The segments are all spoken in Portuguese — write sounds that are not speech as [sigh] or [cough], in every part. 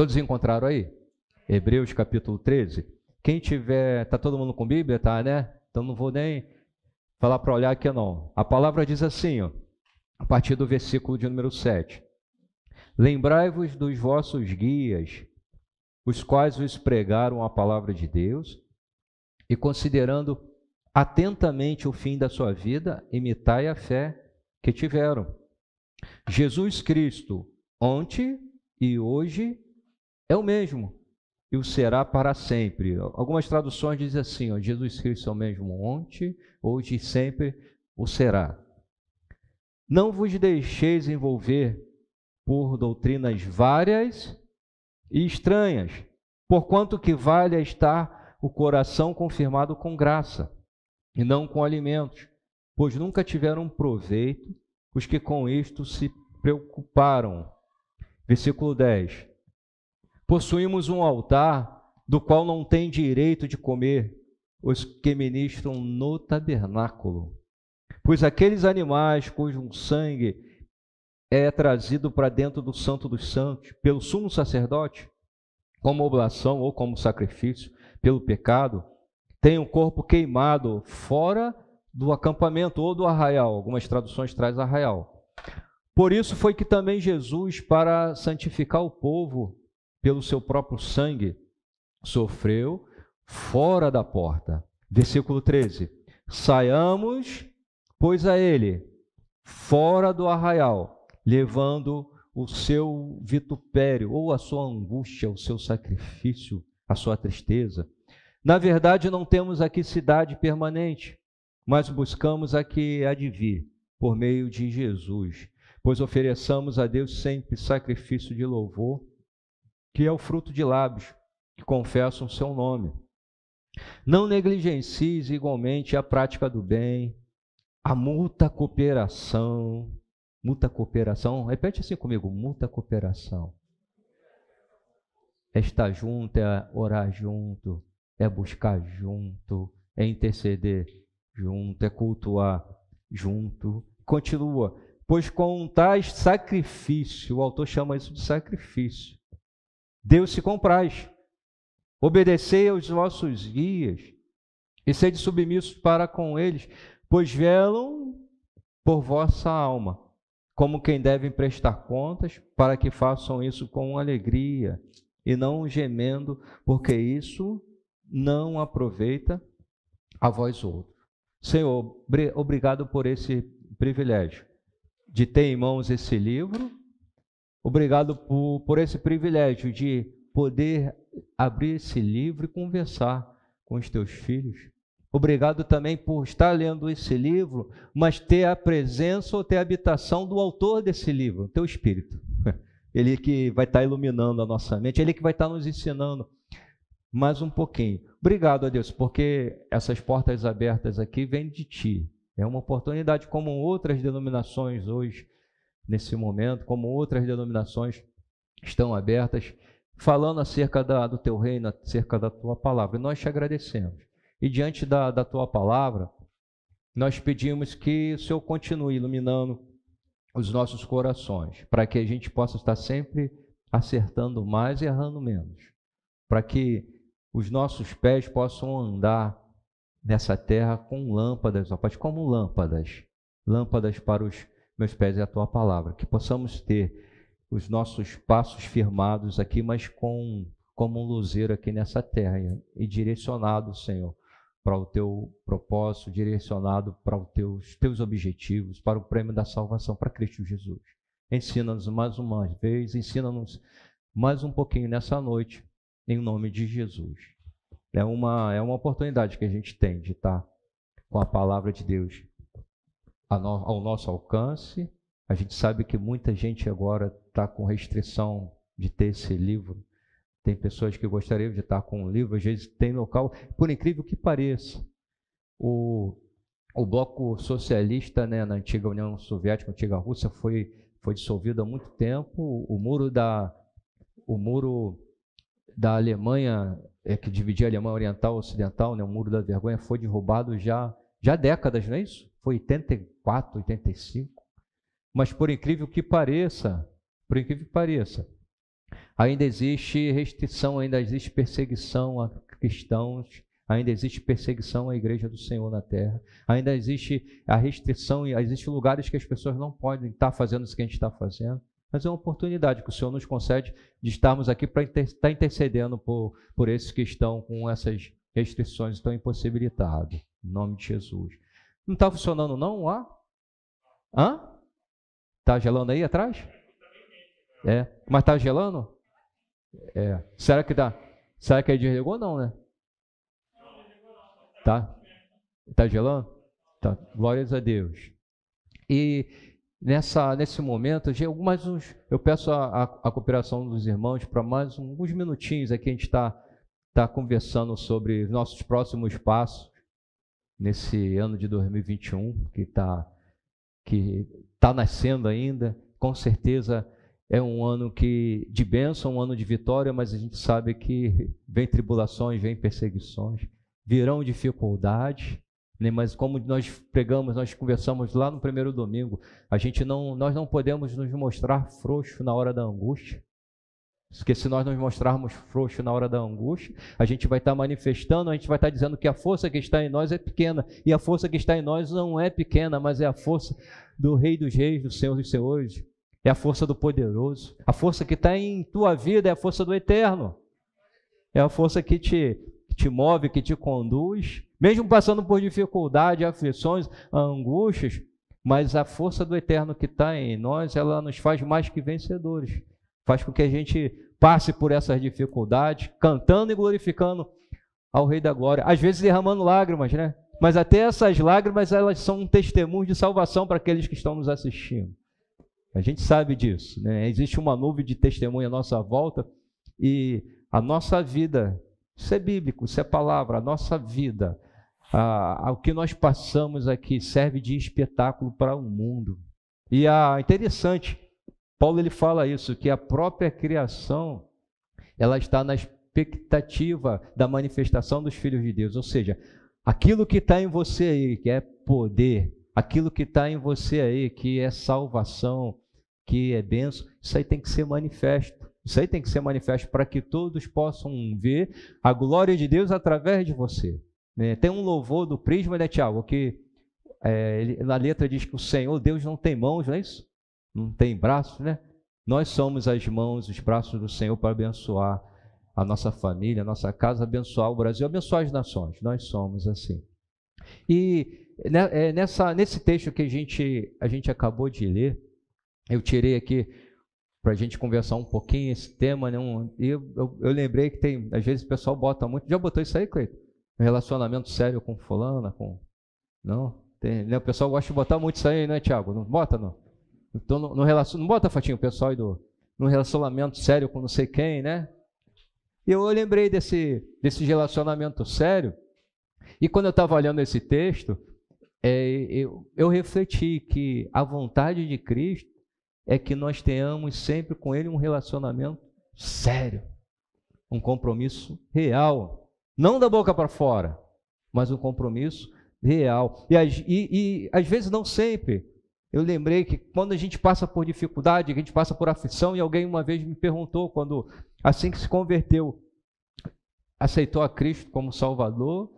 Todos encontraram aí? Hebreus capítulo 13. Quem tiver, tá todo mundo com Bíblia, tá, né? Então não vou nem falar para olhar aqui não. A palavra diz assim, ó, a partir do versículo de número 7. Lembrai-vos dos vossos guias, os quais vos pregaram a palavra de Deus, e considerando atentamente o fim da sua vida, imitai a fé que tiveram. Jesus Cristo, ontem e hoje, é o mesmo e o será para sempre. Algumas traduções dizem assim: ó, Jesus Cristo é o mesmo ontem, hoje e sempre o será. Não vos deixeis envolver por doutrinas várias e estranhas, porquanto que vale é estar o coração confirmado com graça, e não com alimentos, pois nunca tiveram proveito os que com isto se preocuparam. Versículo 10. Possuímos um altar do qual não tem direito de comer os que ministram no tabernáculo. Pois aqueles animais cujo sangue é trazido para dentro do Santo dos Santos pelo sumo sacerdote, como oblação ou como sacrifício pelo pecado, têm o um corpo queimado fora do acampamento ou do arraial. Algumas traduções traz arraial. Por isso foi que também Jesus, para santificar o povo, pelo seu próprio sangue, sofreu fora da porta. Versículo 13: Saiamos, pois a ele, fora do arraial, levando o seu vitupério, ou a sua angústia, o seu sacrifício, a sua tristeza. Na verdade, não temos aqui cidade permanente, mas buscamos a que há de vir, por meio de Jesus, pois ofereçamos a Deus sempre sacrifício de louvor que é o fruto de lábios que confessam seu nome. Não negligencies igualmente a prática do bem, a muita cooperação. Muita cooperação, repete assim comigo: muita cooperação. É estar junto, é orar junto, é buscar junto, é interceder junto, é cultuar junto. Continua, pois com tais sacrifício, o autor chama isso de sacrifício, Deus se compraz. Obedecei aos vossos guias e sede submissos para com eles, pois velam por vossa alma, como quem devem prestar contas, para que façam isso com alegria e não gemendo, porque isso não aproveita a vós outros. Senhor, obrigado por esse privilégio de ter em mãos esse livro Obrigado por, por esse privilégio de poder abrir esse livro e conversar com os teus filhos. Obrigado também por estar lendo esse livro, mas ter a presença ou ter a habitação do autor desse livro, teu Espírito. [laughs] Ele que vai estar iluminando a nossa mente, ele que vai estar nos ensinando mais um pouquinho. Obrigado a Deus, porque essas portas abertas aqui vêm de ti. É uma oportunidade como outras denominações hoje nesse momento, como outras denominações estão abertas, falando acerca da, do teu reino, acerca da tua palavra. E nós te agradecemos. E diante da, da tua palavra, nós pedimos que o Senhor continue iluminando os nossos corações, para que a gente possa estar sempre acertando mais e errando menos, para que os nossos pés possam andar nessa terra com lâmpadas, ó Pai, como lâmpadas, lâmpadas para os meus pés é a tua palavra, que possamos ter os nossos passos firmados aqui, mas com como um luzeiro aqui nessa terra e direcionado, Senhor, para o teu propósito, direcionado para os teus, teus objetivos, para o prêmio da salvação, para Cristo Jesus. Ensina-nos mais uma vez, ensina-nos mais um pouquinho nessa noite, em nome de Jesus. É uma, é uma oportunidade que a gente tem de estar com a palavra de Deus ao nosso alcance. A gente sabe que muita gente agora está com restrição de ter esse livro. Tem pessoas que gostariam de estar com o livro, às vezes tem local, por incrível que pareça. O, o bloco socialista né, na antiga União Soviética, antiga Rússia, foi, foi dissolvido há muito tempo. O muro da, o muro da Alemanha, é, que dividia a Alemanha Oriental e Ocidental, né, o muro da vergonha, foi derrubado já, já há décadas, não é isso? Foi 84, 85. Mas por incrível que pareça, por incrível que pareça, Ainda existe restrição, ainda existe perseguição a cristãos, ainda existe perseguição à igreja do Senhor na terra, ainda existe a restrição, existem lugares que as pessoas não podem estar fazendo isso que a gente está fazendo. Mas é uma oportunidade que o Senhor nos concede de estarmos aqui para estar tá intercedendo por, por esses que estão com essas restrições, estão impossibilitados. Em nome de Jesus. Não está funcionando não lá? Hã? Está gelando aí atrás? É. Mas está gelando? É. Será que tá? Será que aí desligou não, né? Tá? Tá gelando? Tá. Glórias a Deus. E nessa, nesse momento, mais uns, eu peço a, a, a cooperação dos irmãos para mais uns minutinhos aqui a gente está tá conversando sobre nossos próximos passos nesse ano de 2021 que está que tá nascendo ainda. Com certeza é um ano que de bênção, um ano de vitória, mas a gente sabe que vem tribulações, vem perseguições, virão dificuldades, né? mas como nós pregamos, nós conversamos lá no primeiro domingo, a gente não, nós não podemos nos mostrar frouxo na hora da angústia. Porque se nós nos mostrarmos frouxo na hora da angústia, a gente vai estar manifestando, a gente vai estar dizendo que a força que está em nós é pequena. E a força que está em nós não é pequena, mas é a força do Rei dos Reis, do Senhor dos Senhores. É a força do poderoso. A força que está em tua vida é a força do eterno. É a força que te, que te move, que te conduz mesmo passando por dificuldade, aflições, angústias, mas a força do eterno que está em nós, ela nos faz mais que vencedores. Faz com que a gente passe por essas dificuldades, cantando e glorificando ao Rei da Glória. Às vezes derramando lágrimas, né? Mas até essas lágrimas, elas são um testemunho de salvação para aqueles que estão nos assistindo. A gente sabe disso, né? Existe uma nuvem de testemunho à nossa volta e a nossa vida, isso é bíblico, isso é palavra, a nossa vida ah, o que nós passamos aqui serve de espetáculo para o mundo. E é interessante, Paulo ele fala isso, que a própria criação ela está na expectativa da manifestação dos filhos de Deus. Ou seja, aquilo que está em você aí, que é poder, aquilo que está em você aí, que é salvação, que é benção, isso aí tem que ser manifesto. Isso aí tem que ser manifesto para que todos possam ver a glória de Deus através de você. Né? Tem um louvor do Prisma, né, Tiago, que é, ele, na letra diz que o Senhor, Deus não tem mãos, não é isso? Não tem braços, né? Nós somos as mãos, os braços do Senhor para abençoar a nossa família, a nossa casa, abençoar o Brasil, abençoar as nações. Nós somos assim. E né, é, nessa, nesse texto que a gente, a gente acabou de ler, eu tirei aqui para a gente conversar um pouquinho esse tema. Né, um, eu, eu, eu, lembrei que tem, às vezes o pessoal bota muito. Já botou isso aí, Cleiton? um relacionamento sério com fulana, com. Não? Tem, né? O pessoal gosta de botar muito isso aí, né, Tiago? Não bota, não? Então, no, no relacion... não bota, Fatinho, pessoal aí do. No relacionamento sério com não sei quem, né? E eu, eu lembrei desse, desse relacionamento sério. E quando eu estava olhando esse texto, é, eu, eu refleti que a vontade de Cristo é que nós tenhamos sempre com Ele um relacionamento sério, um compromisso real. Não da boca para fora, mas um compromisso real. E, e, e às vezes não sempre. Eu lembrei que quando a gente passa por dificuldade, a gente passa por aflição, e alguém uma vez me perguntou, quando assim que se converteu, aceitou a Cristo como Salvador,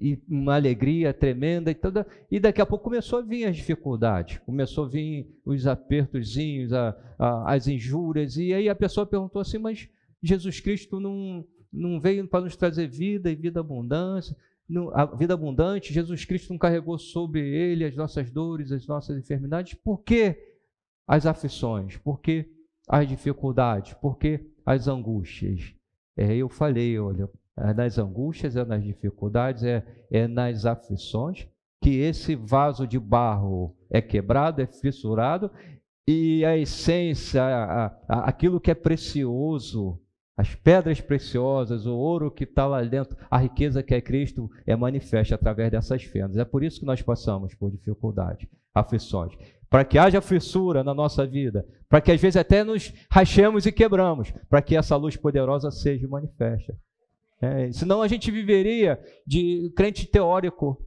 e uma alegria tremenda, e, toda, e daqui a pouco começou a vir as dificuldades, começou a vir os apertozinhos, a, a, as injúrias, e aí a pessoa perguntou assim, mas Jesus Cristo não, não veio para nos trazer vida e vida abundância. A vida abundante, Jesus Cristo não carregou sobre ele as nossas dores, as nossas enfermidades. Por que as aflições? Por que as dificuldades? Por que as angústias? É, eu falei, olha, é nas angústias, é nas dificuldades, é, é nas aflições que esse vaso de barro é quebrado, é fissurado, e a essência, a, a, aquilo que é precioso, as pedras preciosas, o ouro que está lá dentro, a riqueza que é Cristo é manifesta através dessas fendas. É por isso que nós passamos por dificuldade, aflições. Para que haja fissura na nossa vida, para que às vezes até nos rachemos e quebramos, para que essa luz poderosa seja manifesta. É, senão a gente viveria de crente teórico.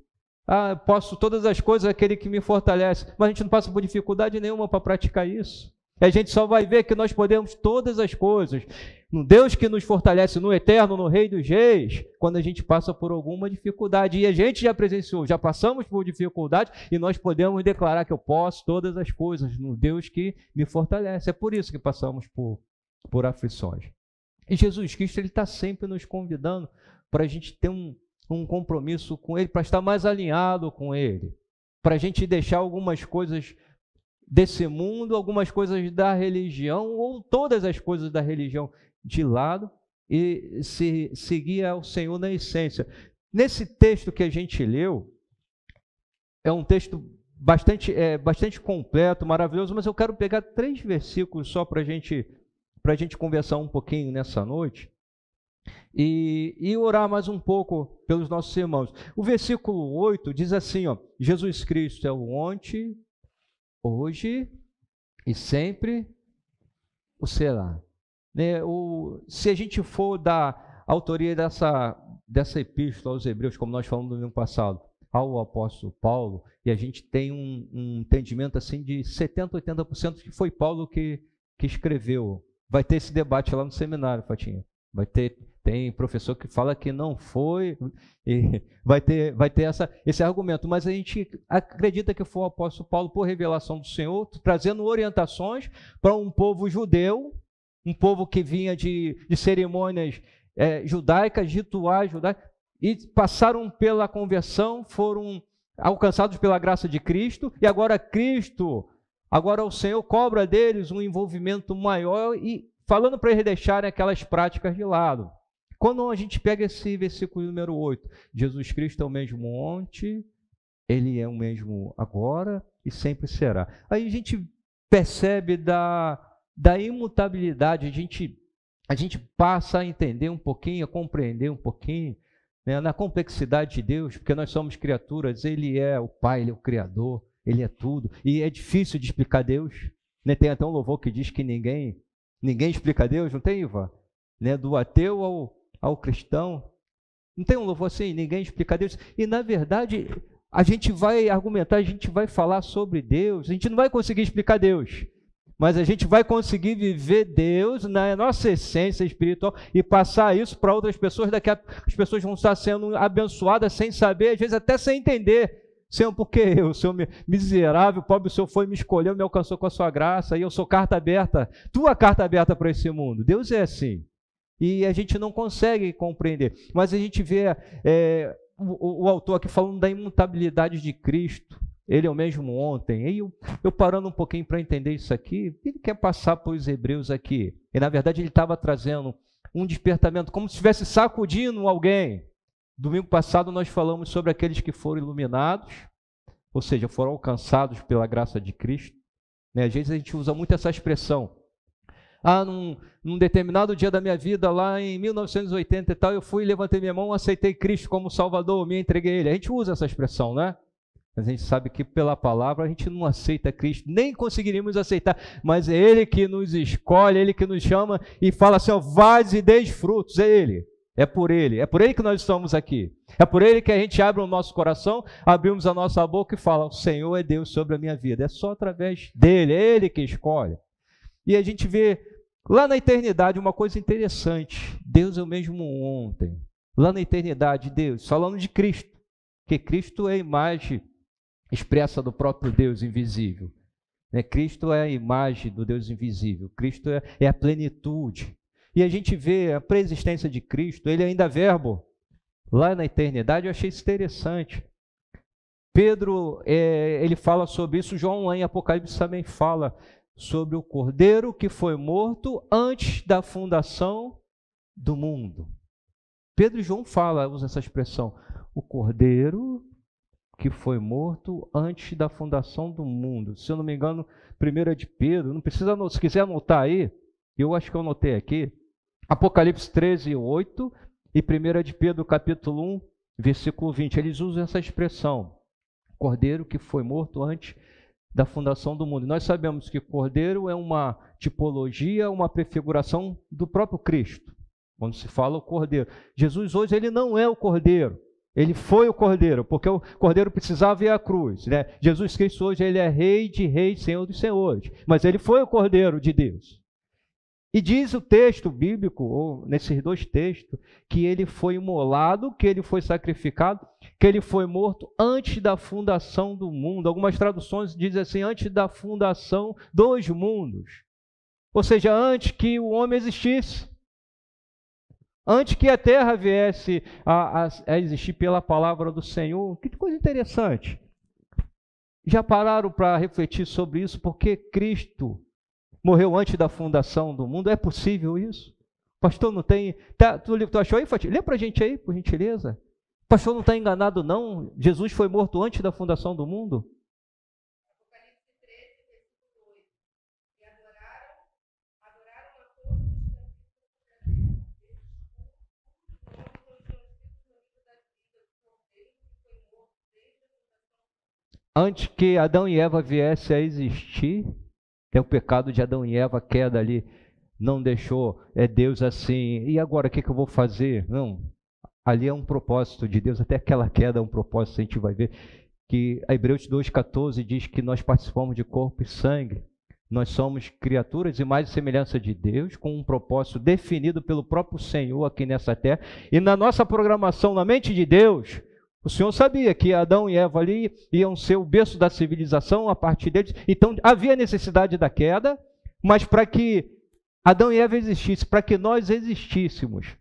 Ah, posso todas as coisas, aquele que me fortalece, mas a gente não passa por dificuldade nenhuma para praticar isso. A gente só vai ver que nós podemos todas as coisas no Deus que nos fortalece, no eterno, no Rei dos Reis, quando a gente passa por alguma dificuldade. E a gente já presenciou, já passamos por dificuldade e nós podemos declarar que eu posso todas as coisas no Deus que me fortalece. É por isso que passamos por, por aflições. E Jesus Cristo ele está sempre nos convidando para a gente ter um, um compromisso com Ele, para estar mais alinhado com Ele, para a gente deixar algumas coisas desse mundo, algumas coisas da religião, ou todas as coisas da religião de lado e se seguir ao Senhor na essência. Nesse texto que a gente leu, é um texto bastante, é, bastante completo, maravilhoso, mas eu quero pegar três versículos só para gente, a gente conversar um pouquinho nessa noite e, e orar mais um pouco pelos nossos irmãos. O versículo 8 diz assim: ó, Jesus Cristo é o ontem, hoje e sempre o será. Né, o, se a gente for da autoria dessa, dessa epístola aos Hebreus, como nós falamos no ano passado, ao apóstolo Paulo, e a gente tem um, um entendimento assim de 70%, 80% que foi Paulo que, que escreveu. Vai ter esse debate lá no seminário, Fatinha. Vai ter, tem professor que fala que não foi, e [laughs] vai ter, vai ter essa, esse argumento, mas a gente acredita que foi o apóstolo Paulo, por revelação do Senhor, trazendo orientações para um povo judeu um povo que vinha de, de cerimônias é, judaicas, rituais judaicos, e passaram pela conversão, foram alcançados pela graça de Cristo, e agora Cristo, agora o Senhor cobra deles um envolvimento maior e falando para eles deixarem aquelas práticas de lado. Quando a gente pega esse versículo número 8, Jesus Cristo é o mesmo ontem, ele é o mesmo agora e sempre será. Aí a gente percebe da da imutabilidade, a gente, a gente passa a entender um pouquinho, a compreender um pouquinho né, na complexidade de Deus, porque nós somos criaturas, Ele é o Pai, Ele é o Criador, Ele é tudo, e é difícil de explicar Deus. Né? Tem até um louvor que diz que ninguém ninguém explica Deus, não tem, Iva? Né? Do ateu ao, ao cristão. Não tem um louvor assim, ninguém explica Deus. E na verdade, a gente vai argumentar, a gente vai falar sobre Deus, a gente não vai conseguir explicar Deus mas a gente vai conseguir viver Deus na nossa essência espiritual e passar isso para outras pessoas. Daqui a as pessoas vão estar sendo abençoadas sem saber, às vezes até sem entender. Senhor, porque eu, Senhor miserável, pobre, o Senhor foi, me escolheu, me alcançou com a sua graça, e eu sou carta aberta, tua carta aberta para esse mundo. Deus é assim. E a gente não consegue compreender. Mas a gente vê é, o, o autor aqui falando da imutabilidade de Cristo ele é o mesmo ontem. E eu, eu parando um pouquinho para entender isso aqui, ele quer passar para os hebreus aqui. E na verdade ele estava trazendo um despertamento, como se estivesse sacudindo alguém. Domingo passado nós falamos sobre aqueles que foram iluminados, ou seja, foram alcançados pela graça de Cristo. Né? Às vezes a gente usa muito essa expressão. Ah, num, num, determinado dia da minha vida, lá em 1980 e tal, eu fui, levantei minha mão, aceitei Cristo como Salvador, me entreguei a Ele. A gente usa essa expressão, né? Mas a gente sabe que pela palavra a gente não aceita Cristo, nem conseguiríamos aceitar, mas é Ele que nos escolhe, é Ele que nos chama e fala assim: ó, vades e deis frutos, é Ele. É por Ele, é por Ele que nós estamos aqui. É por Ele que a gente abre o nosso coração, abrimos a nossa boca e fala: O Senhor é Deus sobre a minha vida. É só através dele, é Ele que escolhe. E a gente vê lá na eternidade uma coisa interessante: Deus é o mesmo ontem. Lá na eternidade, Deus, falando de Cristo, que Cristo é a imagem expressa do próprio Deus invisível. Né? Cristo é a imagem do Deus invisível, Cristo é, é a plenitude. E a gente vê a preexistência de Cristo, ele ainda é verbo. Lá na eternidade, eu achei isso interessante. Pedro, é, ele fala sobre isso, João lá em Apocalipse também fala sobre o cordeiro que foi morto antes da fundação do mundo. Pedro e João fala, usa essa expressão, o cordeiro que foi morto antes da fundação do mundo. Se eu não me engano, primeiro é de Pedro, não precisa, se quiser anotar aí, eu acho que eu anotei aqui, Apocalipse 13, 8 e 1 é de Pedro, capítulo 1, versículo 20. Eles usam essa expressão, cordeiro que foi morto antes da fundação do mundo. nós sabemos que cordeiro é uma tipologia, uma prefiguração do próprio Cristo. Quando se fala o cordeiro. Jesus hoje ele não é o cordeiro. Ele foi o cordeiro, porque o cordeiro precisava ir à cruz. Né? Jesus Cristo hoje ele é rei de reis, senhor dos senhores. Mas ele foi o cordeiro de Deus. E diz o texto bíblico, ou nesses dois textos, que ele foi imolado, que ele foi sacrificado, que ele foi morto antes da fundação do mundo. Algumas traduções dizem assim, antes da fundação dos mundos. Ou seja, antes que o homem existisse. Antes que a terra viesse a, a, a existir pela palavra do Senhor. Que coisa interessante. Já pararam para refletir sobre isso? Porque Cristo morreu antes da fundação do mundo? É possível isso? Pastor, não tem. Tá, tu, tu achou aí, Fatih? Lê para a gente aí, por gentileza. Pastor, não está enganado, não? Jesus foi morto antes da fundação do mundo? Antes que Adão e Eva viessem a existir, é o pecado de Adão e Eva, a queda ali, não deixou é Deus assim. E agora o que, que eu vou fazer? Não. Ali é um propósito de Deus, até aquela queda é um propósito, a gente vai ver que a Hebreus 2,14 diz que nós participamos de corpo e sangue. Nós somos criaturas e mais semelhança de Deus, com um propósito definido pelo próprio Senhor aqui nessa terra. E na nossa programação, na mente de Deus, o Senhor sabia que Adão e Eva ali iam ser o berço da civilização a partir deles. Então havia necessidade da queda, mas para que Adão e Eva existissem, para que nós existíssemos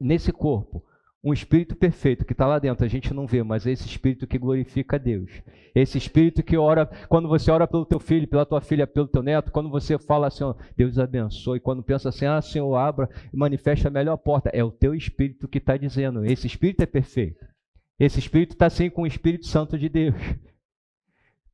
nesse corpo, um espírito perfeito que está lá dentro, a gente não vê, mas é esse espírito que glorifica a Deus. Esse espírito que ora, quando você ora pelo teu filho, pela tua filha, pelo teu neto, quando você fala assim, ó, Deus abençoe, quando pensa assim, ah, Senhor, abra, manifesta a melhor porta, é o teu espírito que está dizendo, esse espírito é perfeito. Esse espírito está assim com o Espírito Santo de Deus.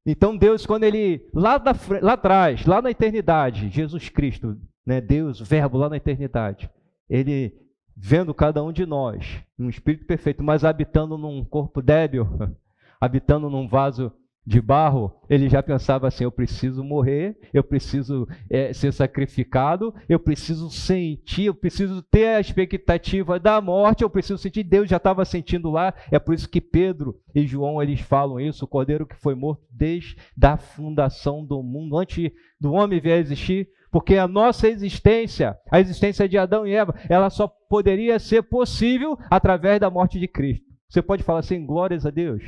Então Deus, quando ele lá, da, lá atrás, lá na eternidade, Jesus Cristo, né, Deus, Verbo lá na eternidade, ele vendo cada um de nós, um espírito perfeito, mas habitando num corpo débil, [laughs] habitando num vaso de barro, ele já pensava assim: eu preciso morrer, eu preciso é, ser sacrificado, eu preciso sentir, eu preciso ter a expectativa da morte, eu preciso sentir. Deus já estava sentindo lá. É por isso que Pedro e João eles falam isso: o cordeiro que foi morto desde a fundação do mundo, antes do homem vir a existir. Porque a nossa existência, a existência de Adão e Eva, ela só poderia ser possível através da morte de Cristo. Você pode falar assim, glórias a Deus.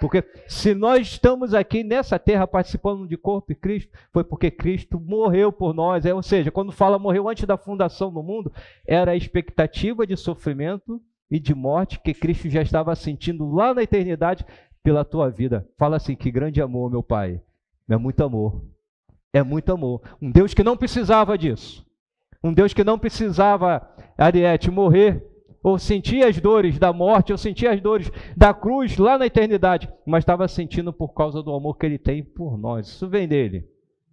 Porque se nós estamos aqui nessa terra participando de corpo de Cristo, foi porque Cristo morreu por nós. É, ou seja, quando fala morreu antes da fundação do mundo, era a expectativa de sofrimento e de morte que Cristo já estava sentindo lá na eternidade pela tua vida. Fala assim: que grande amor, meu Pai. É muito amor. É muito amor. Um Deus que não precisava disso. Um Deus que não precisava, Ariete, morrer ou sentia as dores da morte, ou sentia as dores da cruz lá na eternidade, mas estava sentindo por causa do amor que ele tem por nós. Isso vem dele.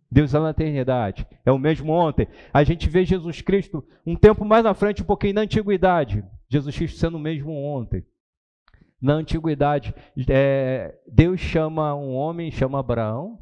Deus é na eternidade, é o mesmo ontem. A gente vê Jesus Cristo um tempo mais na frente, um pouquinho na antiguidade. Jesus Cristo sendo o mesmo ontem. Na antiguidade, é, Deus chama um homem, chama Abraão,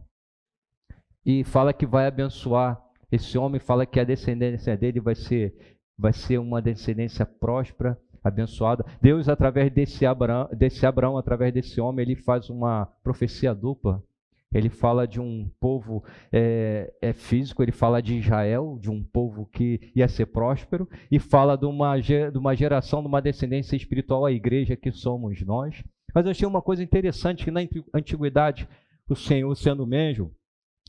e fala que vai abençoar esse homem, fala que a descendência dele vai ser vai ser uma descendência próspera, abençoada. Deus, através desse Abraão, desse Abraão, através desse homem, ele faz uma profecia dupla. Ele fala de um povo é, é, físico, ele fala de Israel, de um povo que ia ser próspero, e fala de uma, de uma geração, de uma descendência espiritual, a igreja que somos nós. Mas eu achei uma coisa interessante, que na antiguidade, o Senhor sendo mesmo,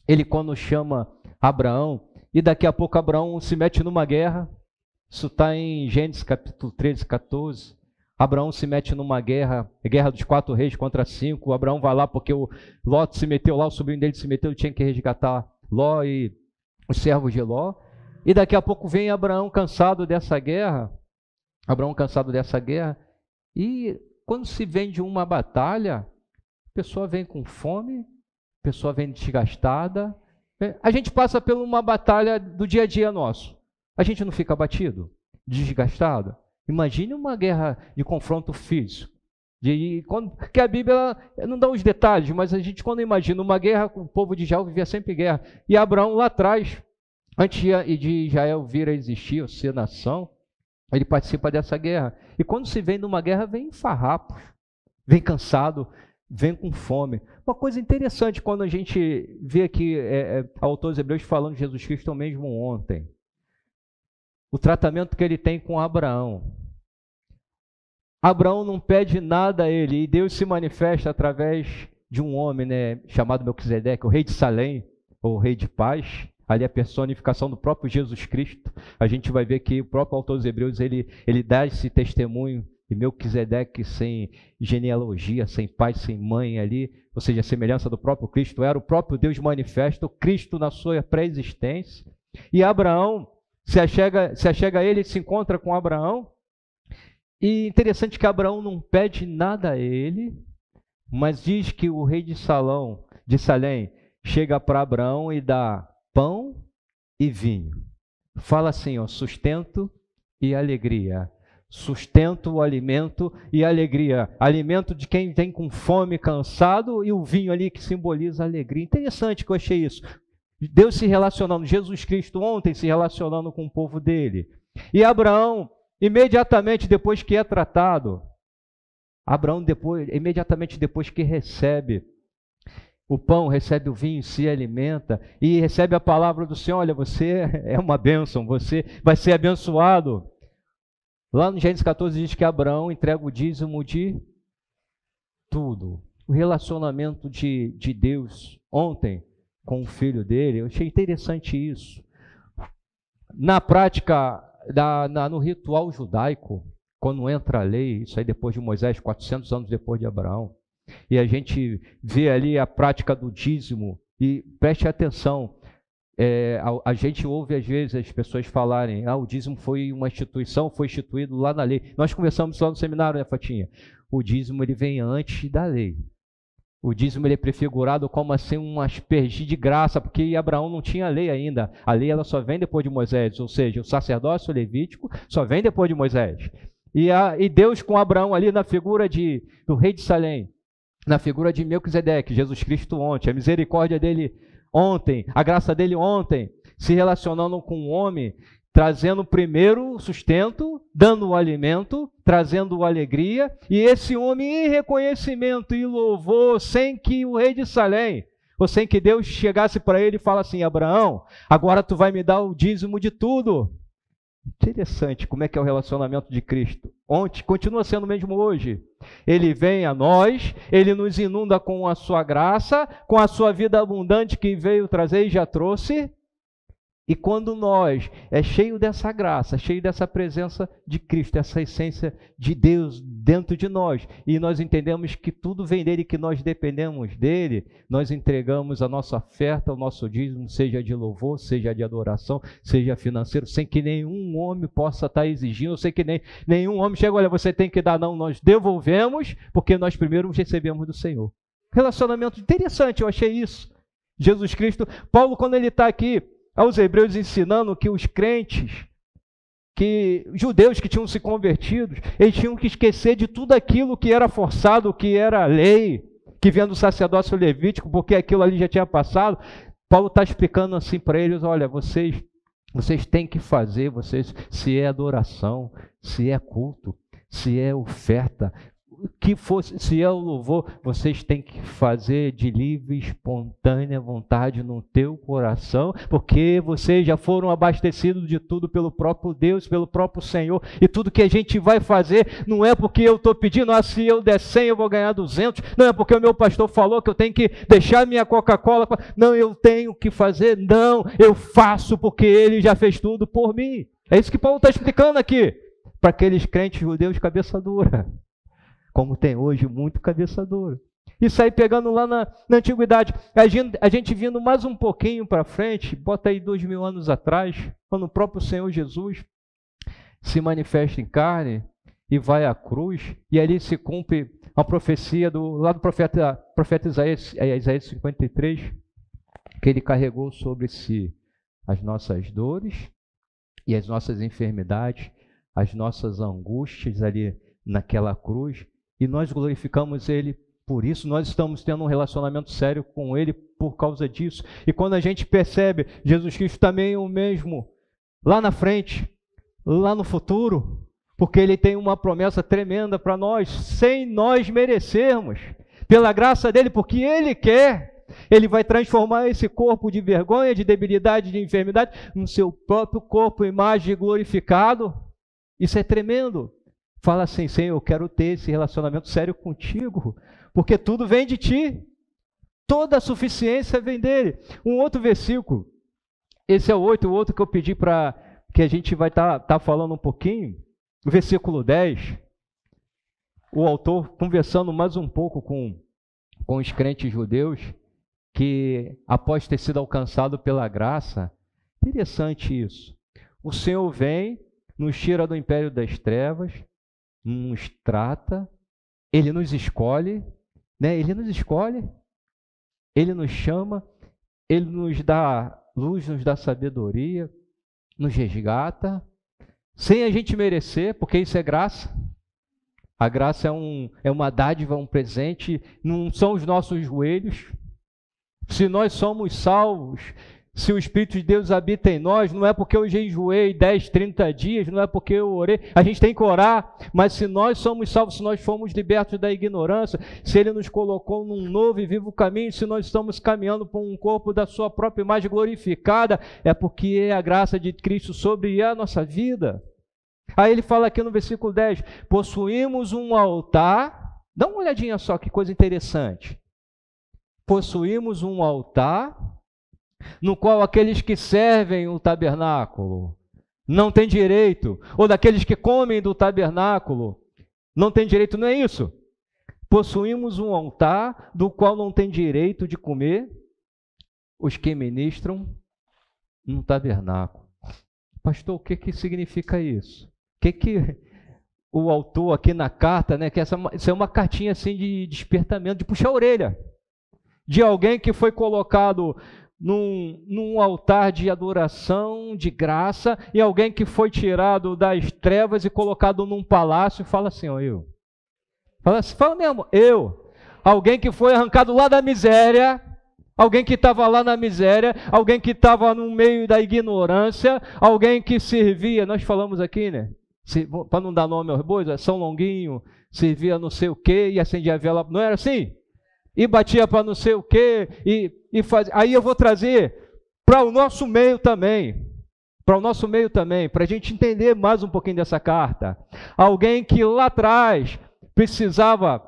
ele quando chama Abraão, e daqui a pouco Abraão se mete numa guerra, isso está em Gênesis capítulo 13, 14. Abraão se mete numa guerra, guerra dos quatro reis contra cinco. Abraão vai lá porque o Ló se meteu lá, o sobrinho dele se meteu, ele tinha que resgatar Ló e os servos de Ló. E daqui a pouco vem Abraão cansado dessa guerra. Abraão cansado dessa guerra. E quando se vem de uma batalha, a pessoa vem com fome, a pessoa vem desgastada. A gente passa por uma batalha do dia a dia nosso. A gente não fica abatido, desgastado? Imagine uma guerra de confronto físico. De, quando, que a Bíblia não dá os detalhes, mas a gente, quando imagina uma guerra, o povo de Israel vivia sempre guerra. E Abraão, lá atrás, antes de Israel vir a existir, ou ser nação, ele participa dessa guerra. E quando se vem numa guerra, vem em farrapos, vem cansado, vem com fome. Uma coisa interessante quando a gente vê aqui é, é, autores hebreus falando de Jesus Cristo mesmo ontem. O tratamento que ele tem com Abraão. Abraão não pede nada a ele, e Deus se manifesta através de um homem né, chamado Melquisedeque, o rei de Salém, ou rei de paz. Ali a personificação do próprio Jesus Cristo. A gente vai ver que o próprio autor dos Hebreus ele, ele dá esse testemunho e Melquisedeque sem genealogia, sem pai, sem mãe ali, ou seja, a semelhança do próprio Cristo, era o próprio Deus manifesto, Cristo na sua pré-existência. E Abraão se achega, se achega a ele, se encontra com Abraão, e interessante que Abraão não pede nada a ele, mas diz que o rei de Salão, de Salém, chega para Abraão e dá pão e vinho. Fala assim, ó, sustento e alegria. Sustento, alimento e alegria. Alimento de quem vem com fome, cansado, e o vinho ali que simboliza alegria. Interessante que eu achei isso. Deus se relacionando, Jesus Cristo ontem se relacionando com o povo dele. E Abraão Imediatamente depois que é tratado, Abraão, depois, imediatamente depois que recebe o pão, recebe o vinho, se alimenta e recebe a palavra do Senhor: olha, você é uma bênção, você vai ser abençoado. Lá no Gênesis 14 diz que Abraão entrega o dízimo de tudo. O relacionamento de, de Deus ontem com o filho dele, eu achei interessante isso. Na prática, da, na, no ritual judaico, quando entra a lei, isso aí depois de Moisés, 400 anos depois de Abraão, e a gente vê ali a prática do dízimo, e preste atenção, é, a, a, gente ouve às vezes as pessoas falarem, ah, o dízimo foi uma instituição, foi instituído lá na lei. Nós conversamos lá no seminário, né, Fatinha? O dízimo ele vem antes da lei. O dízimo ele é prefigurado como assim um aspergir de graça, porque Abraão não tinha lei ainda. A lei ela só vem depois de Moisés, ou seja, o sacerdócio levítico só vem depois de Moisés. E, a, e Deus com Abraão ali na figura de, do rei de Salém, na figura de Melquisedeque, Jesus Cristo ontem, a misericórdia dele ontem, a graça dele ontem, se relacionando com o homem, trazendo primeiro o sustento, dando o alimento, trazendo alegria, e esse homem em reconhecimento e louvor, sem que o rei de Salém, ou sem que Deus chegasse para ele e falasse assim: Abraão, agora tu vai me dar o dízimo de tudo. Interessante como é que é o relacionamento de Cristo. Ontem continua sendo o mesmo hoje. Ele vem a nós, ele nos inunda com a sua graça, com a sua vida abundante que veio trazer e já trouxe, e quando nós é cheio dessa graça, cheio dessa presença de Cristo, essa essência de Deus dentro de nós, e nós entendemos que tudo vem dele, que nós dependemos dele, nós entregamos a nossa oferta, o nosso dízimo, seja de louvor, seja de adoração, seja financeiro, sem que nenhum homem possa estar exigindo, sem que nem, nenhum homem chega, olha, você tem que dar, não, nós devolvemos, porque nós primeiro recebemos do Senhor. Relacionamento interessante, eu achei isso. Jesus Cristo, Paulo, quando ele está aqui, aos hebreus ensinando que os crentes, que judeus que tinham se convertido, eles tinham que esquecer de tudo aquilo que era forçado, que era lei, que vinha do sacerdócio levítico, porque aquilo ali já tinha passado. Paulo está explicando assim para eles: olha, vocês, vocês têm que fazer, vocês, se é adoração, se é culto, se é oferta, que fosse, se é o louvor, vocês têm que fazer de livre, espontânea vontade no teu coração, porque vocês já foram abastecidos de tudo pelo próprio Deus, pelo próprio Senhor, e tudo que a gente vai fazer não é porque eu estou pedindo, ah, se eu der 100 eu vou ganhar 200, não é porque o meu pastor falou que eu tenho que deixar minha Coca-Cola, não, eu tenho que fazer, não, eu faço porque ele já fez tudo por mim. É isso que Paulo está explicando aqui, para aqueles crentes judeus cabeça dura como tem hoje muito cabeça dura. Isso aí pegando lá na, na antiguidade. A gente, a gente vindo mais um pouquinho para frente, bota aí dois mil anos atrás, quando o próprio Senhor Jesus se manifesta em carne e vai à cruz, e ali se cumpre a profecia do, lá do profeta, profeta Isaías, é, Isaías 53, que ele carregou sobre si as nossas dores e as nossas enfermidades, as nossas angústias ali naquela cruz, e nós glorificamos Ele por isso, nós estamos tendo um relacionamento sério com Ele por causa disso. E quando a gente percebe Jesus Cristo também é o mesmo lá na frente, lá no futuro, porque Ele tem uma promessa tremenda para nós, sem nós merecermos, pela graça dele, porque Ele quer. Ele vai transformar esse corpo de vergonha, de debilidade, de enfermidade, no seu próprio corpo, imagem glorificado. Isso é tremendo. Fala assim, Senhor, eu quero ter esse relacionamento sério contigo, porque tudo vem de ti. Toda a suficiência vem dele. Um outro versículo, esse é o oito, o outro que eu pedi para que a gente vai estar tá, tá falando um pouquinho, o versículo 10. O autor conversando mais um pouco com, com os crentes judeus, que após ter sido alcançado pela graça, interessante isso. O Senhor vem, nos tira do império das trevas, nos trata, ele nos escolhe, né? Ele nos escolhe, ele nos chama, ele nos dá luz, nos dá sabedoria, nos resgata, sem a gente merecer, porque isso é graça. A graça é, um, é uma dádiva, um presente, não são os nossos joelhos. Se nós somos salvos, se o Espírito de Deus habita em nós, não é porque eu jejuei 10, 30 dias, não é porque eu orei. A gente tem que orar, mas se nós somos salvos, se nós fomos libertos da ignorância, se Ele nos colocou num novo e vivo caminho, se nós estamos caminhando por um corpo da Sua própria imagem glorificada, é porque é a graça de Cristo sobre a nossa vida. Aí ele fala aqui no versículo 10: possuímos um altar. Dá uma olhadinha só que coisa interessante. Possuímos um altar no qual aqueles que servem o tabernáculo não têm direito, ou daqueles que comem do tabernáculo não têm direito, não é isso? Possuímos um altar do qual não tem direito de comer os que ministram no tabernáculo. Pastor, o que, que significa isso? O que, que o autor aqui na carta, né, que essa, isso é uma cartinha assim de despertamento, de puxar a orelha, de alguém que foi colocado num, num altar de adoração, de graça, e alguém que foi tirado das trevas e colocado num palácio, fala assim, ó, eu. Fala, assim, fala mesmo, eu. Alguém que foi arrancado lá da miséria, alguém que estava lá na miséria, alguém que estava no meio da ignorância, alguém que servia, nós falamos aqui, né? Para não dar nome aos bois, é São Longuinho, servia não sei o quê e acendia a vela, não era assim? E batia para não sei o quê, e e aí eu vou trazer para o nosso meio também. Para o nosso meio também, para a gente entender mais um pouquinho dessa carta. Alguém que lá atrás precisava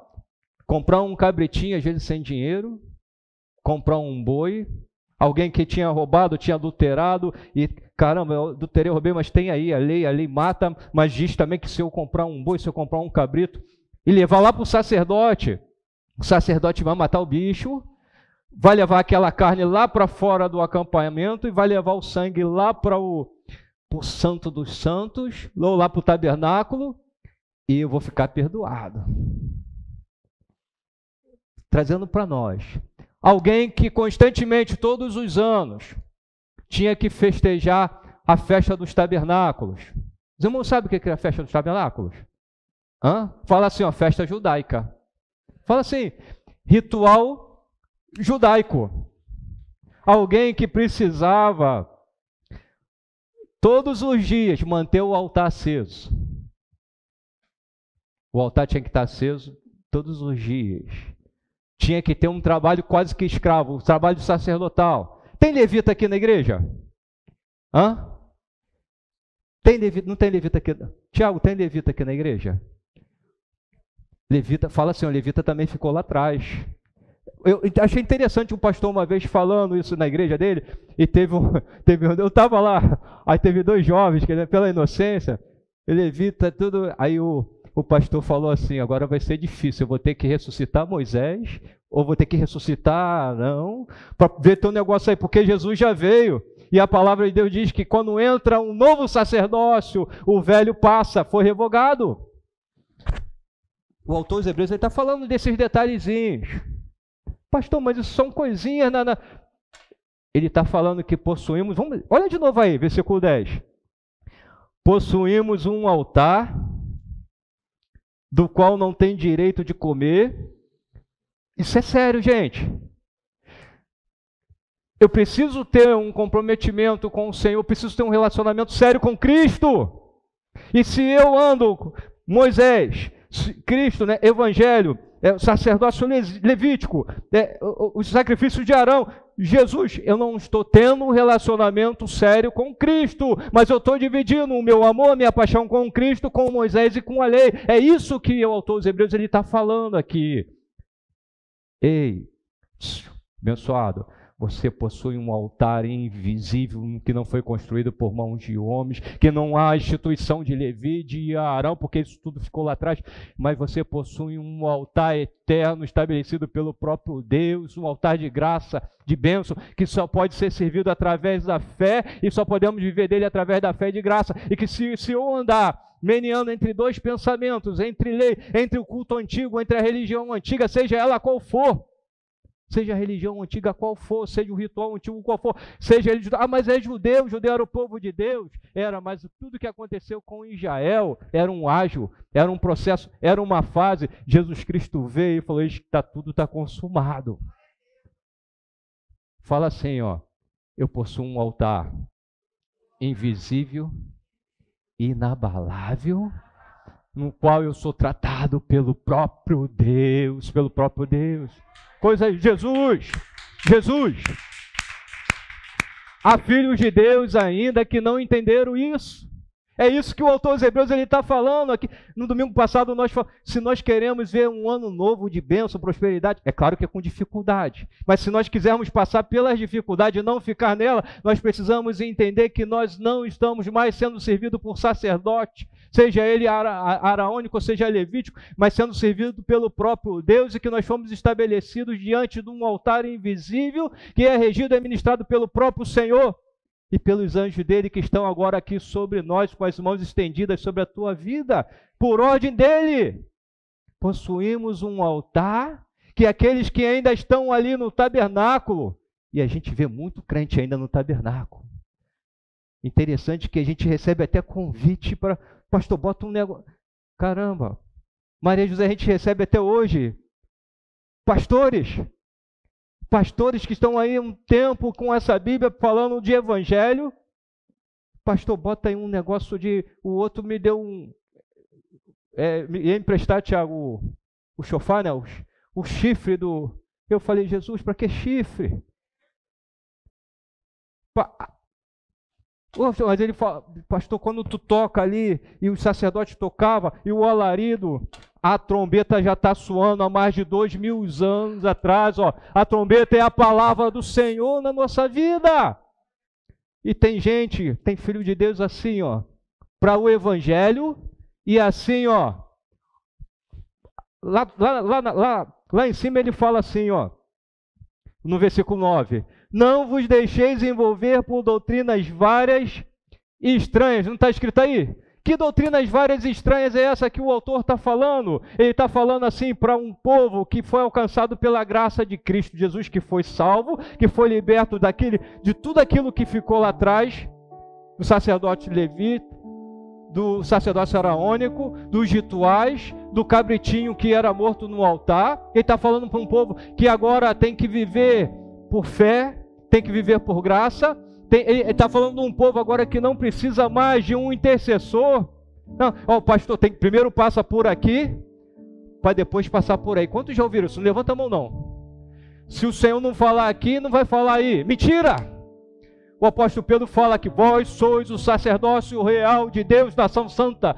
comprar um cabritinho, às vezes sem dinheiro, comprar um boi, alguém que tinha roubado, tinha adulterado, e caramba, eu adulterei, roubei, mas tem aí a lei, a lei mata, mas diz também que se eu comprar um boi, se eu comprar um cabrito, e levar lá para o sacerdote, o sacerdote vai matar o bicho, vai levar aquela carne lá para fora do acampamento e vai levar o sangue lá para o Santo dos Santos, ou lá para o tabernáculo, e eu vou ficar perdoado. Trazendo para nós. Alguém que constantemente, todos os anos, tinha que festejar a festa dos tabernáculos. Os irmãos sabem o que é a festa dos tabernáculos? Hã? Fala assim, ó, festa judaica. Fala assim, ritual judaico. Alguém que precisava todos os dias manter o altar aceso. O altar tinha que estar aceso todos os dias. Tinha que ter um trabalho quase que escravo, um trabalho sacerdotal. Tem levita aqui na igreja? Hã? Tem levita, não tem levita aqui? Tiago, tem levita aqui na igreja? Levita, fala assim, o levita também ficou lá atrás. Eu achei interessante um pastor uma vez falando isso na igreja dele, e teve um. [laughs] Teve, eu estava lá, aí teve dois jovens que, pela inocência, ele evita tudo. Aí o, o pastor falou assim: agora vai ser difícil, eu vou ter que ressuscitar Moisés, ou vou ter que ressuscitar não, para ver teu negócio aí, porque Jesus já veio. E a palavra de Deus diz que quando entra um novo sacerdócio, o velho passa, foi revogado. O autor dos Hebreus está falando desses detalhezinhos. Pastor, mas isso são coisinhas. Na, na... Ele está falando que possuímos. Vamos, olha de novo aí, versículo 10. Possuímos um altar do qual não tem direito de comer. Isso é sério, gente. Eu preciso ter um comprometimento com o Senhor, eu preciso ter um relacionamento sério com Cristo. E se eu ando, Moisés, Cristo, né, Evangelho, é, o sacerdócio levítico, é, o, o sacrifício de Arão. Jesus, eu não estou tendo um relacionamento sério com Cristo, mas eu estou dividindo o meu amor, minha paixão com Cristo, com Moisés e com a lei. É isso que o autor dos Hebreus está falando aqui. Ei, abençoado, você possui um altar invisível que não foi construído por mãos de homens, que não há instituição de Levi, de Arão, porque isso tudo ficou lá atrás, mas você possui um altar eterno estabelecido pelo próprio Deus, um altar de graça, de bênção, que só pode ser servido através da fé e só podemos viver dele através da fé e de graça. E que se, se eu andar meneando entre dois pensamentos, entre lei, entre o culto antigo, entre a religião antiga, seja ela qual for, seja a religião antiga qual for, seja o ritual antigo qual for, seja ele, ah, mas é judeu, judeu era o povo de Deus, era, mas tudo que aconteceu com Israel era um ágil, era um processo, era uma fase. Jesus Cristo veio e falou: está tudo está consumado. Fala assim, ó, eu possuo um altar invisível, inabalável, no qual eu sou tratado pelo próprio Deus, pelo próprio Deus coisa aí. Jesus, Jesus. Há filhos de Deus ainda que não entenderam isso. É isso que o autor dos Hebreus está falando aqui. No domingo passado, nós se nós queremos ver um ano novo de bênção, prosperidade, é claro que é com dificuldade. Mas se nós quisermos passar pelas dificuldades e não ficar nela, nós precisamos entender que nós não estamos mais sendo servidos por sacerdote, seja ele araônico, seja levítico, mas sendo servido pelo próprio Deus e que nós fomos estabelecidos diante de um altar invisível que é regido e administrado pelo próprio Senhor e pelos anjos dele que estão agora aqui sobre nós, com as mãos estendidas sobre a tua vida, por ordem dele. Possuímos um altar que aqueles que ainda estão ali no tabernáculo, e a gente vê muito crente ainda no tabernáculo. Interessante que a gente recebe até convite para Pastor, bota um negócio. Caramba, Maria José, a gente recebe até hoje pastores, pastores que estão aí um tempo com essa Bíblia falando de evangelho. Pastor, bota aí um negócio de. O outro me deu um. É, ia emprestar, Tiago, o, o chofar, né? O, o chifre do. Eu falei, Jesus, para que chifre? Mas ele fala, pastor, quando tu toca ali, e o sacerdote tocava, e o alarido, a trombeta já está soando há mais de dois mil anos atrás, ó. A trombeta é a palavra do Senhor na nossa vida. E tem gente, tem filho de Deus assim, ó, para o evangelho, e assim, ó, lá, lá, lá, lá, lá em cima ele fala assim, ó, no versículo 9: não vos deixeis envolver por doutrinas várias e estranhas. Não está escrito aí? Que doutrinas várias e estranhas é essa que o autor está falando? Ele está falando assim para um povo que foi alcançado pela graça de Cristo Jesus, que foi salvo, que foi liberto daquele, de tudo aquilo que ficou lá atrás, do sacerdote Levi, do sacerdócio araônico, dos rituais, do cabritinho que era morto no altar. Ele está falando para um povo que agora tem que viver por fé, tem que viver por graça. Tem, ele está falando de um povo agora que não precisa mais de um intercessor. Não, ó, o pastor tem que primeiro passa por aqui, para depois passar por aí. Quantos já ouviram isso? Não levanta a mão, não. Se o Senhor não falar aqui, não vai falar aí. Mentira! O apóstolo Pedro fala que vós sois o sacerdócio real de Deus, nação santa,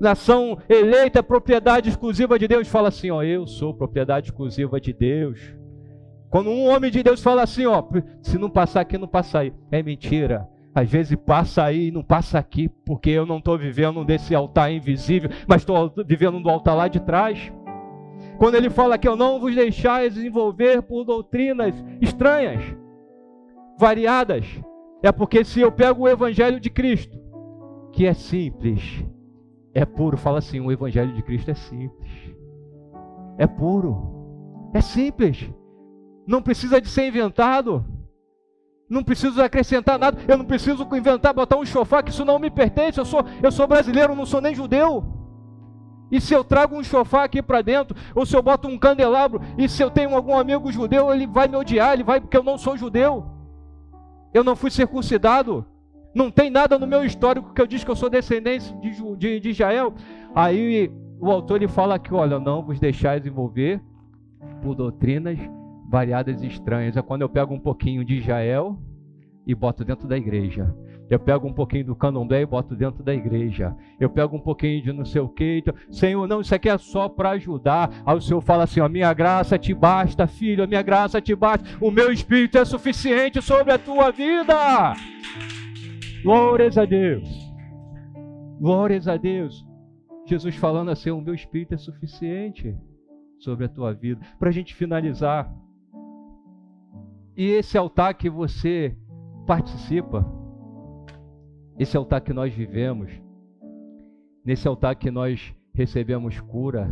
nação eleita, propriedade exclusiva de Deus. Fala assim, ó, eu sou propriedade exclusiva de Deus. Quando um homem de Deus fala assim, ó, se não passar aqui, não passa aí. É mentira. Às vezes passa aí e não passa aqui, porque eu não estou vivendo desse altar invisível, mas estou vivendo do altar lá de trás. Quando ele fala que eu não vos deixais envolver por doutrinas estranhas, variadas, é porque se eu pego o evangelho de Cristo, que é simples, é puro, fala assim, o evangelho de Cristo é simples. É puro. É simples não precisa de ser inventado. Não preciso acrescentar nada. Eu não preciso inventar, botar um chofar, que isso não me pertence. Eu sou, eu sou brasileiro, não sou nem judeu. E se eu trago um chofar aqui para dentro, ou se eu boto um candelabro, e se eu tenho algum amigo judeu, ele vai me odiar, ele vai porque eu não sou judeu. Eu não fui circuncidado. Não tem nada no meu histórico que eu diz que eu sou descendente de, de, de Israel. Aí o autor ele fala aqui, olha, não vos deixais envolver por doutrinas variadas e estranhas. É quando eu pego um pouquinho de Israel e boto dentro da igreja. Eu pego um pouquinho do candomblé e boto dentro da igreja. Eu pego um pouquinho de não sei o que. Então, Senhor, não, isso aqui é só para ajudar. Aí o Senhor fala assim: a minha graça te basta, filho, a minha graça te basta. O meu espírito é suficiente sobre a tua vida. Glórias a Deus. Glórias a Deus. Jesus falando assim: o meu espírito é suficiente sobre a tua vida. Para a gente finalizar. E esse altar que você participa, esse altar que nós vivemos, nesse altar que nós recebemos cura,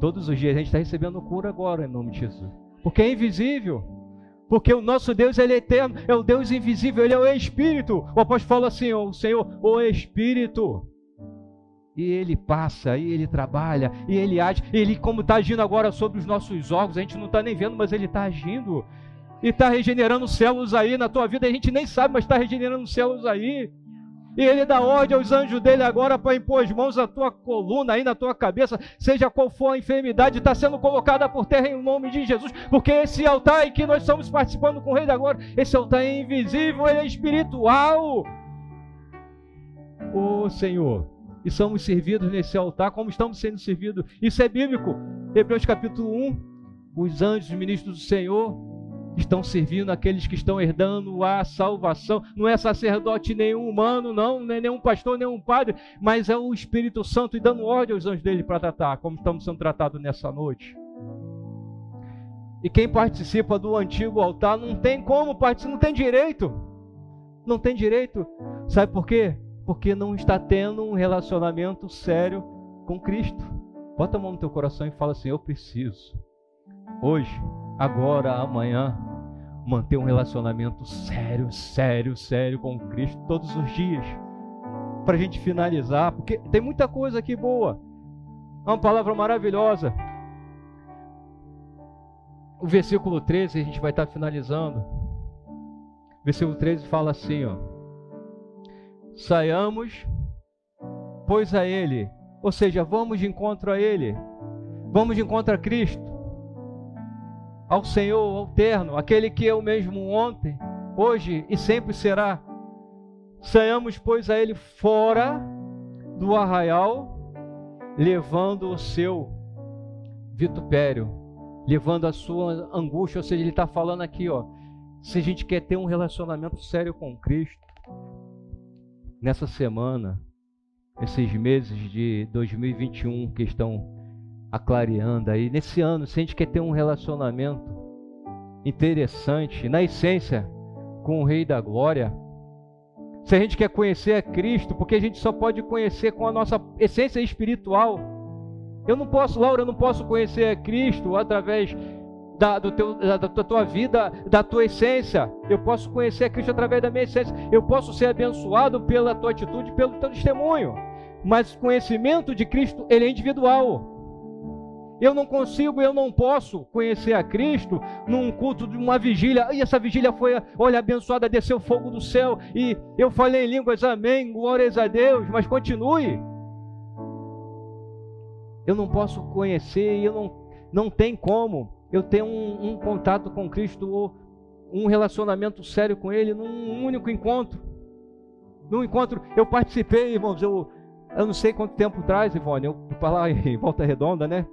todos os dias a gente está recebendo cura agora, em nome de Jesus, porque é invisível. Porque o nosso Deus ele é eterno, é o Deus invisível, ele é o Espírito. O apóstolo fala assim: o Senhor, o Espírito. E ele passa, e ele trabalha, e ele age. Ele, como está agindo agora sobre os nossos órgãos, a gente não está nem vendo, mas ele está agindo. E está regenerando células aí na tua vida, a gente nem sabe, mas está regenerando células aí. E ele dá ordem aos anjos dele agora para impor as mãos na tua coluna, aí na tua cabeça, seja qual for a enfermidade, está sendo colocada por terra em nome de Jesus, porque esse altar em que nós estamos participando com o Rei da Glória, esse altar é invisível, ele é espiritual. Ô oh, Senhor, e somos servidos nesse altar como estamos sendo servidos, isso é bíblico. Hebreus capítulo 1, os anjos, os ministros do Senhor, estão servindo aqueles que estão herdando a salvação. Não é sacerdote nenhum humano, não, nem nenhum pastor, nenhum padre, mas é o Espírito Santo e dando ordem aos anjos dele para tratar, como estamos sendo tratados nessa noite. E quem participa do antigo altar não tem como participar, não tem direito. Não tem direito. Sabe por quê? Porque não está tendo um relacionamento sério com Cristo. Bota a mão no teu coração e fala assim: Eu preciso. Hoje, agora, amanhã, manter um relacionamento sério, sério, sério com Cristo todos os dias. Para a gente finalizar, porque tem muita coisa aqui boa. É uma palavra maravilhosa. O versículo 13, a gente vai estar finalizando. O versículo 13 fala assim, ó. Saiamos, pois a Ele, ou seja, vamos de encontro a Ele, vamos de encontro a Cristo ao Senhor, ao terno, aquele que é o mesmo ontem, hoje e sempre será. Saiamos, pois, a ele fora do arraial, levando o seu vitupério, levando a sua angústia. Ou seja, ele está falando aqui, ó. Se a gente quer ter um relacionamento sério com Cristo, nessa semana, esses meses de 2021 que estão aclareando aí. Nesse ano, se a gente quer ter um relacionamento interessante, na essência, com o Rei da Glória, se a gente quer conhecer a Cristo, porque a gente só pode conhecer com a nossa essência espiritual. Eu não posso, Laura, eu não posso conhecer a Cristo através da, do teu, da, da tua vida, da tua essência. Eu posso conhecer a Cristo através da minha essência. Eu posso ser abençoado pela tua atitude, pelo teu testemunho. Mas o conhecimento de Cristo, ele é individual. Eu não consigo, eu não posso conhecer a Cristo num culto de uma vigília. E essa vigília foi, olha, abençoada, desceu fogo do céu. E eu falei em línguas, amém, glórias a Deus. Mas continue. Eu não posso conhecer, eu não, não tem como eu ter um, um contato com Cristo ou um relacionamento sério com Ele num único encontro. Num encontro, eu participei, irmãos, eu, eu não sei quanto tempo atrás, Ivone, eu para lá em Volta Redonda, né?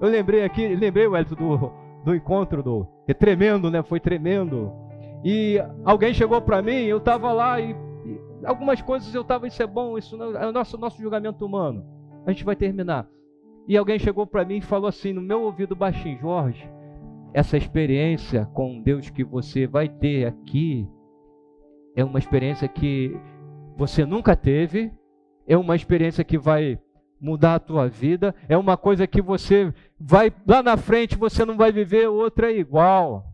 Eu lembrei aqui, lembrei, Wellington, do, do encontro do. É tremendo, né? Foi tremendo. E alguém chegou para mim, eu estava lá e, e, algumas coisas eu estava, isso é bom, isso não, é o nosso, nosso julgamento humano. A gente vai terminar. E alguém chegou para mim e falou assim, no meu ouvido baixinho, Jorge, essa experiência com Deus que você vai ter aqui é uma experiência que você nunca teve, é uma experiência que vai mudar a tua vida, é uma coisa que você vai lá na frente, você não vai viver outra igual.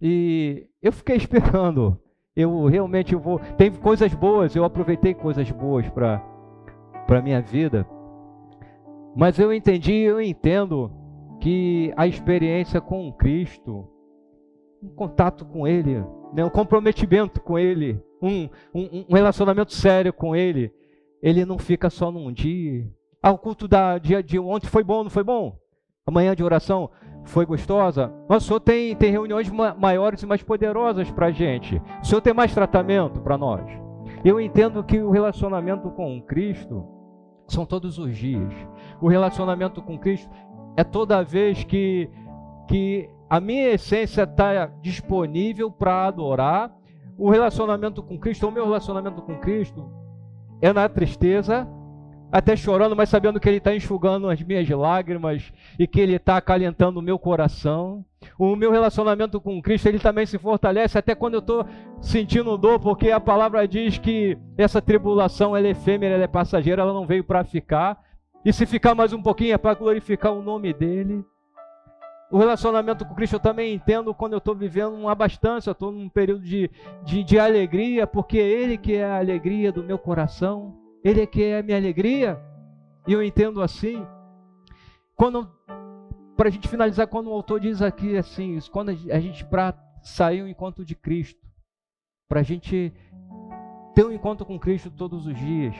E eu fiquei [laughs] esperando. Eu realmente vou, tem coisas boas, eu aproveitei coisas boas para para minha vida. Mas eu entendi, eu entendo que a experiência com Cristo, um contato com Ele, né, um comprometimento com Ele, um, um, um relacionamento sério com Ele, ele não fica só num dia, Ah, o culto da dia de ontem foi bom, não foi bom? Amanhã de oração foi gostosa? Mas o Senhor tem, tem reuniões maiores e mais poderosas para a gente. O Senhor tem mais tratamento para nós. Eu entendo que o relacionamento com Cristo são todos os dias. O relacionamento com Cristo é toda vez que, que a minha essência está disponível para adorar. O relacionamento com Cristo, o meu relacionamento com Cristo, é na tristeza, até chorando, mas sabendo que Ele está enxugando as minhas lágrimas e que Ele está acalentando o meu coração. O meu relacionamento com Cristo, ele também se fortalece até quando eu estou sentindo dor, porque a palavra diz que essa tribulação ela é efêmera, ela é passageira, ela não veio para ficar. E se ficar mais um pouquinho é para glorificar o nome dele. O relacionamento com Cristo eu também entendo quando eu estou vivendo uma abastança, estou num período de, de, de alegria, porque é Ele que é a alegria do meu coração. Ele é que é a minha alegria. E eu entendo assim. Quando para a gente finalizar, quando o autor diz aqui assim, quando a gente para sair um encontro de Cristo, para a gente ter um encontro com Cristo todos os dias,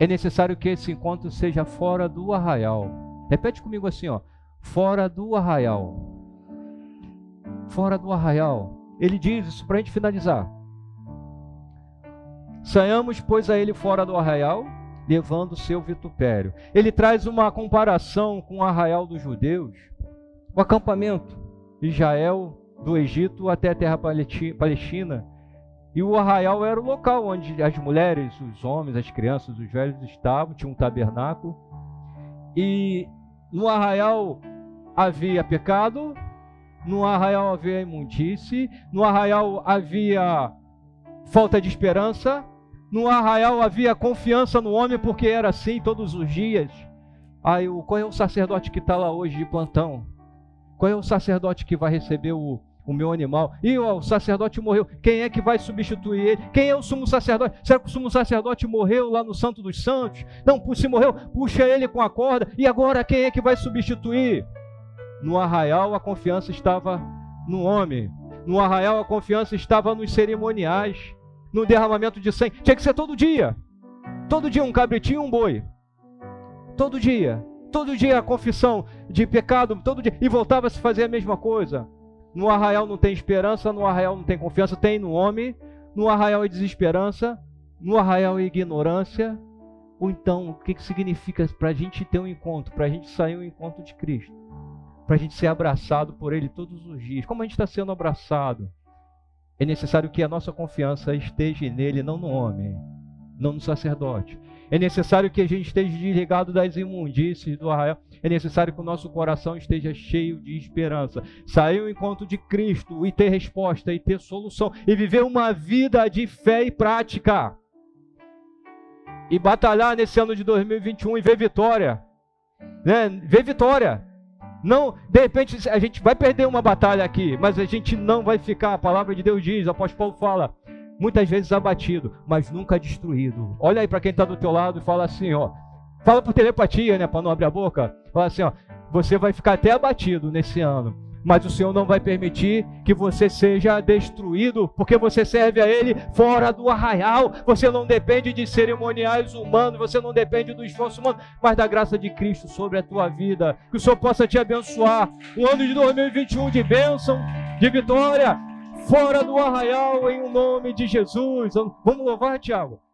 é necessário que esse encontro seja fora do arraial. Repete comigo assim, ó, fora do arraial. Fora do arraial. Ele diz isso para a gente finalizar. Saiamos, pois, a ele fora do arraial, levando o seu vitupério. Ele traz uma comparação com o arraial dos judeus, o acampamento Israel, do Egito até a terra palestina. E o arraial era o local onde as mulheres, os homens, as crianças, os velhos estavam, tinha um tabernáculo. E no arraial havia pecado, no arraial havia imundície, no arraial havia falta de esperança, no arraial havia confiança no homem, porque era assim todos os dias. Aí, qual é o sacerdote que está lá hoje de plantão? Qual é o sacerdote que vai receber o, o meu animal? E ó, o sacerdote morreu. Quem é que vai substituir ele? Quem é o sumo sacerdote? Será que o sumo sacerdote morreu lá no Santo dos Santos? Não, se morreu, puxa ele com a corda. E agora quem é que vai substituir? No arraial a confiança estava no homem. No arraial a confiança estava nos cerimoniais no derramamento de sangue. Tinha que ser todo dia. Todo dia um cabritinho e um boi. Todo dia. Todo dia a confissão de pecado, todo dia. E voltava a se fazer a mesma coisa. No arraial não tem esperança, no arraial não tem confiança, tem no homem. No arraial é desesperança, no arraial é ignorância. Ou então, o que, que significa para a gente ter um encontro, para a gente sair um encontro de Cristo? Para a gente ser abraçado por Ele todos os dias. Como a gente está sendo abraçado? é necessário que a nossa confiança esteja nele, não no homem, não no sacerdote. É necessário que a gente esteja desligado das imundícies do arraial. É necessário que o nosso coração esteja cheio de esperança. Sair ao encontro de Cristo e ter resposta e ter solução. E viver uma vida de fé e prática. E batalhar nesse ano de 2021 e ver vitória. Né? Ver vitória. Não, de repente a gente vai perder uma batalha aqui, mas a gente não vai ficar. A palavra de Deus diz, o apóstolo Paulo fala, muitas vezes abatido, mas nunca destruído. Olha aí para quem está do teu lado e fala assim, ó. Fala por telepatia, né, para não abrir a boca. Fala assim, ó, você vai ficar até abatido nesse ano, mas o Senhor não vai permitir que você seja destruído, porque você serve a Ele fora do arraial. Você não depende de cerimoniais humanos, você não depende do esforço humano, mas da graça de Cristo sobre a tua vida. Que o Senhor possa te abençoar. Um ano de 2021 de bênção, de vitória, fora do arraial, em nome de Jesus. Vamos louvar, Tiago.